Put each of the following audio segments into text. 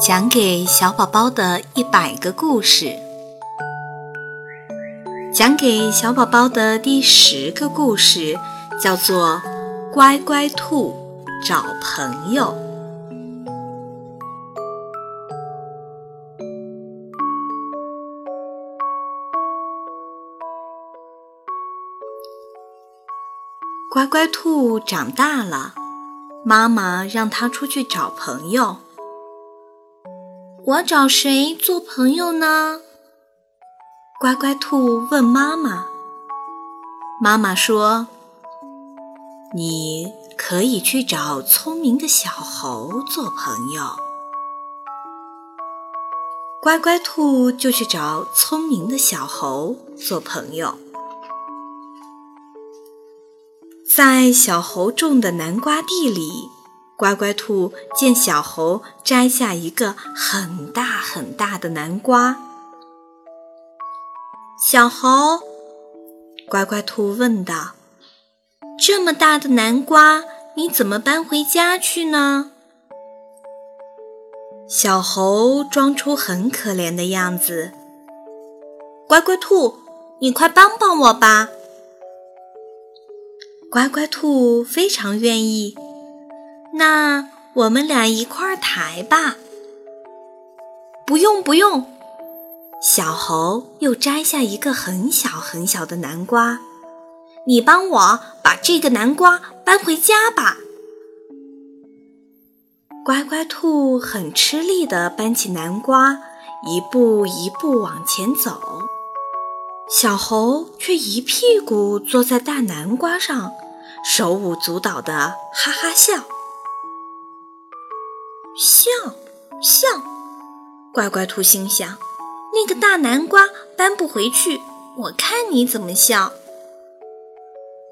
讲给小宝宝的一百个故事，讲给小宝宝的第十个故事叫做《乖乖兔找朋友》。乖乖兔长大了，妈妈让它出去找朋友。我找谁做朋友呢？乖乖兔问妈妈。妈妈说：“你可以去找聪明的小猴做朋友。”乖乖兔就去找聪明的小猴做朋友。在小猴种的南瓜地里。乖乖兔见小猴摘下一个很大很大的南瓜，小猴，乖乖兔问道：“这么大的南瓜，你怎么搬回家去呢？”小猴装出很可怜的样子：“乖乖兔，你快帮帮我吧！”乖乖兔非常愿意。那我们俩一块儿抬吧。不用不用，小猴又摘下一个很小很小的南瓜，你帮我把这个南瓜搬回家吧。乖乖兔很吃力地搬起南瓜，一步一步往前走，小猴却一屁股坐在大南瓜上，手舞足蹈地哈哈笑。笑笑，乖乖兔心想：“那个大南瓜搬不回去，我看你怎么笑。”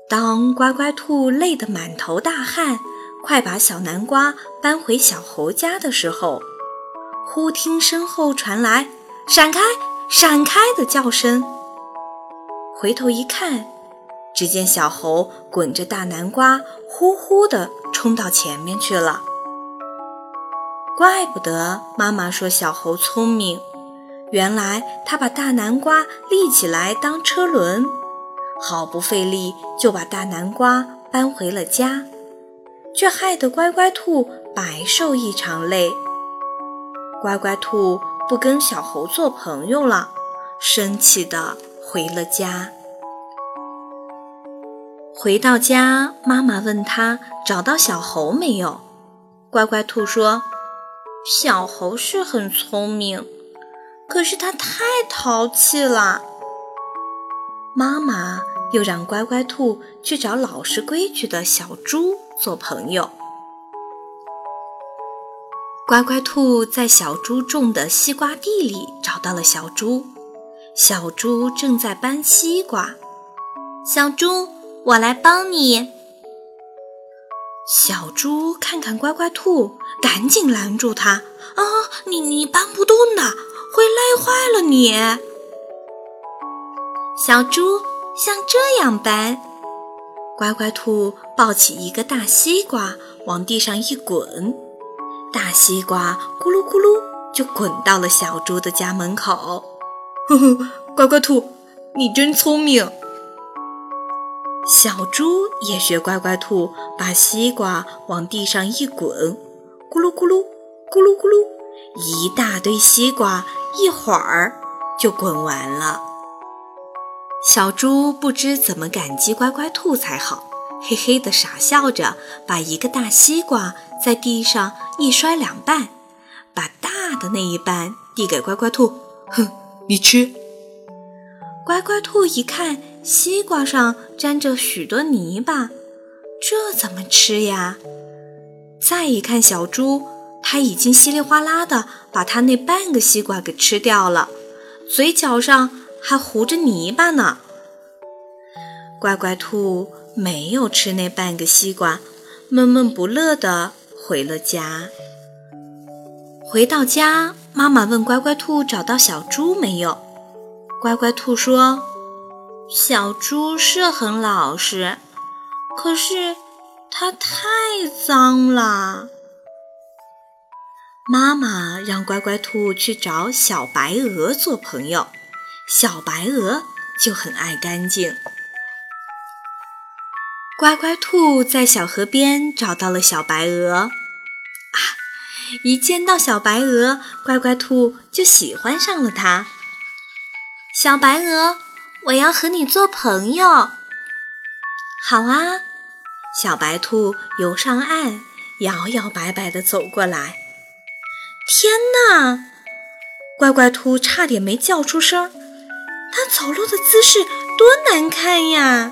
当乖乖兔累得满头大汗，快把小南瓜搬回小猴家的时候，忽听身后传来“闪开，闪开”的叫声。回头一看，只见小猴滚着大南瓜，呼呼地冲到前面去了。怪不得妈妈说小猴聪明，原来他把大南瓜立起来当车轮，毫不费力就把大南瓜搬回了家，却害得乖乖兔白受一场累。乖乖兔不跟小猴做朋友了，生气地回了家。回到家，妈妈问他找到小猴没有，乖乖兔说。小猴是很聪明，可是它太淘气了。妈妈又让乖乖兔去找老实规矩的小猪做朋友。乖乖兔在小猪种的西瓜地里找到了小猪，小猪正在搬西瓜。小猪，我来帮你。小猪看看乖乖兔，赶紧拦住它：“啊，你你搬不动的，会累坏了你。”小猪像这样搬，乖乖兔抱起一个大西瓜往地上一滚，大西瓜咕噜咕噜就滚到了小猪的家门口。呵呵，乖乖兔，你真聪明。小猪也学乖乖兔，把西瓜往地上一滚，咕噜咕噜，咕噜咕噜，一大堆西瓜一会儿就滚完了。小猪不知怎么感激乖乖兔才好，嘿嘿地傻笑着，把一个大西瓜在地上一摔两半，把大的那一半递给乖乖兔，哼，你吃。乖乖兔一看，西瓜上沾着许多泥巴，这怎么吃呀？再一看小猪，它已经稀里哗啦的把它那半个西瓜给吃掉了，嘴角上还糊着泥巴呢。乖乖兔没有吃那半个西瓜，闷闷不乐的回了家。回到家，妈妈问乖乖兔找到小猪没有。乖乖兔说：“小猪是很老实，可是它太脏了。”妈妈让乖乖兔去找小白鹅做朋友，小白鹅就很爱干净。乖乖兔在小河边找到了小白鹅，啊，一见到小白鹅，乖乖兔就喜欢上了它。小白鹅，我要和你做朋友。好啊，小白兔游上岸，摇摇摆摆地走过来。天哪！乖乖兔差点没叫出声儿，它走路的姿势多难看呀！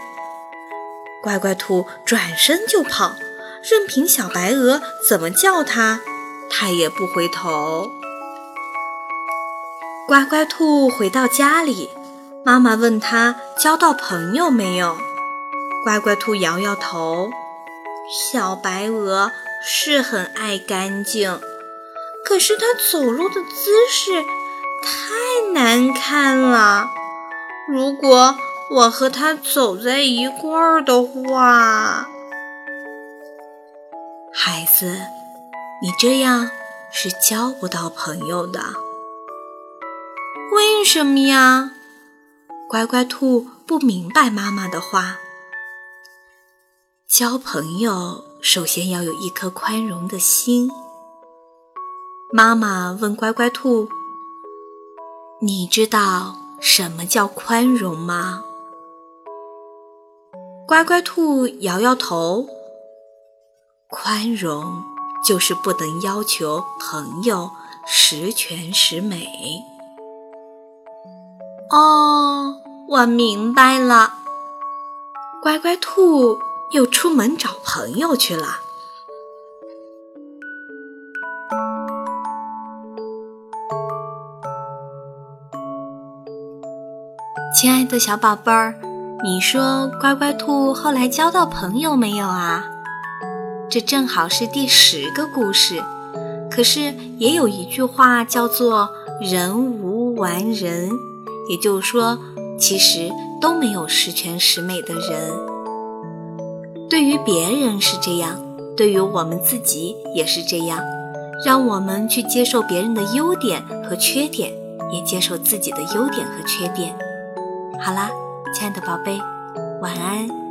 乖乖兔转身就跑，任凭小白鹅怎么叫它，它也不回头。乖乖兔回到家里，妈妈问他交到朋友没有。乖乖兔摇摇头。小白鹅是很爱干净，可是它走路的姿势太难看了。如果我和他走在一块儿的话，孩子，你这样是交不到朋友的。为什么呀？乖乖兔不明白妈妈的话。交朋友首先要有一颗宽容的心。妈妈问乖乖兔：“你知道什么叫宽容吗？”乖乖兔摇摇头。宽容就是不能要求朋友十全十美。哦，我明白了。乖乖兔又出门找朋友去了。亲爱的小宝贝儿。你说乖乖兔后来交到朋友没有啊？这正好是第十个故事。可是也有一句话叫做“人无完人”，也就是说，其实都没有十全十美的人。对于别人是这样，对于我们自己也是这样。让我们去接受别人的优点和缺点，也接受自己的优点和缺点。好啦。亲爱的宝贝，晚安。